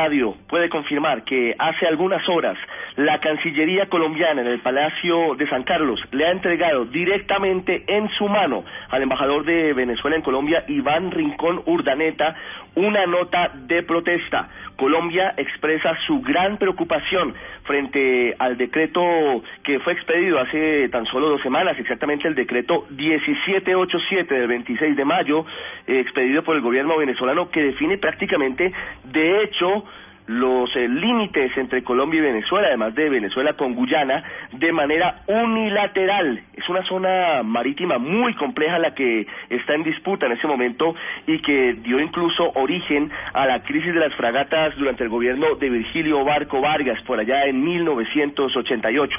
Radio puede confirmar que hace algunas horas la Cancillería colombiana en el Palacio de San Carlos le ha entregado directamente en su mano al embajador de Venezuela en Colombia, Iván Rincón Urdaneta, una nota de protesta. Colombia expresa su gran preocupación frente al decreto que fue expedido hace tan solo dos semanas, exactamente el decreto 1787 del 26 de mayo, eh, expedido por el gobierno venezolano, que define prácticamente, de hecho, los eh, límites entre Colombia y Venezuela, además de Venezuela con Guyana, de manera unilateral. Es una zona marítima muy compleja la que está en disputa en ese momento y que dio incluso origen a la crisis de las fragatas durante el gobierno de Virgilio Barco Vargas por allá en 1988.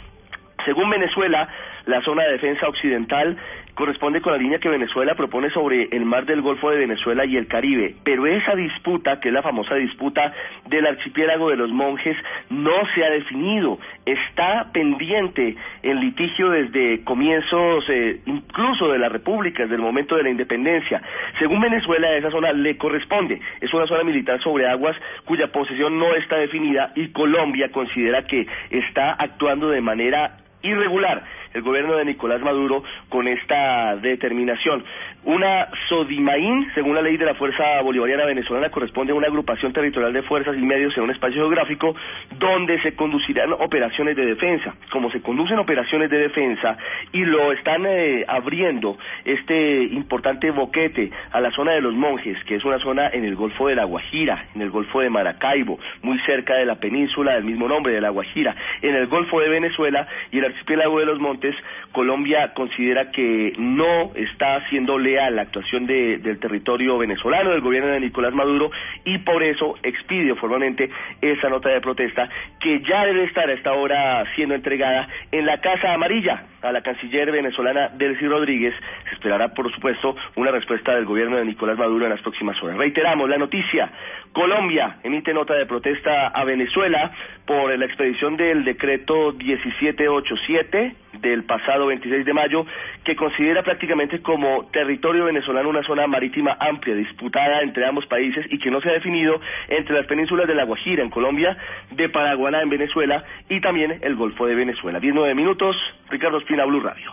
Según Venezuela, la zona de defensa occidental corresponde con la línea que Venezuela propone sobre el mar del Golfo de Venezuela y el Caribe, pero esa disputa, que es la famosa disputa del archipiélago de los monjes, no se ha definido, está pendiente en litigio desde comienzos eh, incluso de la República, desde el momento de la independencia. Según Venezuela, esa zona le corresponde, es una zona militar sobre aguas cuya posesión no está definida y Colombia considera que está actuando de manera irregular el gobierno de Nicolás Maduro con esta determinación. Una Sodimaín, según la ley de la Fuerza Bolivariana Venezolana, corresponde a una agrupación territorial de fuerzas y medios en un espacio geográfico donde se conducirán operaciones de defensa. Como se conducen operaciones de defensa y lo están eh, abriendo este importante boquete a la zona de los monjes, que es una zona en el Golfo de la Guajira, en el Golfo de Maracaibo, muy cerca de la península del mismo nombre, de la Guajira, en el Golfo de Venezuela y el archipiélago de los Montes, Colombia considera que no está haciendo leal la actuación del territorio venezolano, del gobierno de Nicolás Maduro, y por eso expide formalmente esa nota de protesta que ya debe estar a esta hora siendo entregada en la Casa Amarilla a la canciller venezolana Delcy Rodríguez. Se esperará, por supuesto, una respuesta del gobierno de Nicolás Maduro en las próximas horas. Reiteramos la noticia. Colombia emite nota de protesta a Venezuela por la expedición del decreto 1787 del pasado 26 de mayo, que considera prácticamente como territorio venezolano una zona marítima amplia, disputada entre ambos países y que no se ha definido entre las penínsulas de La Guajira en Colombia, de Paraguaná en Venezuela y también el Golfo de Venezuela. 19 minutos, Ricardo Espina, Blue Radio.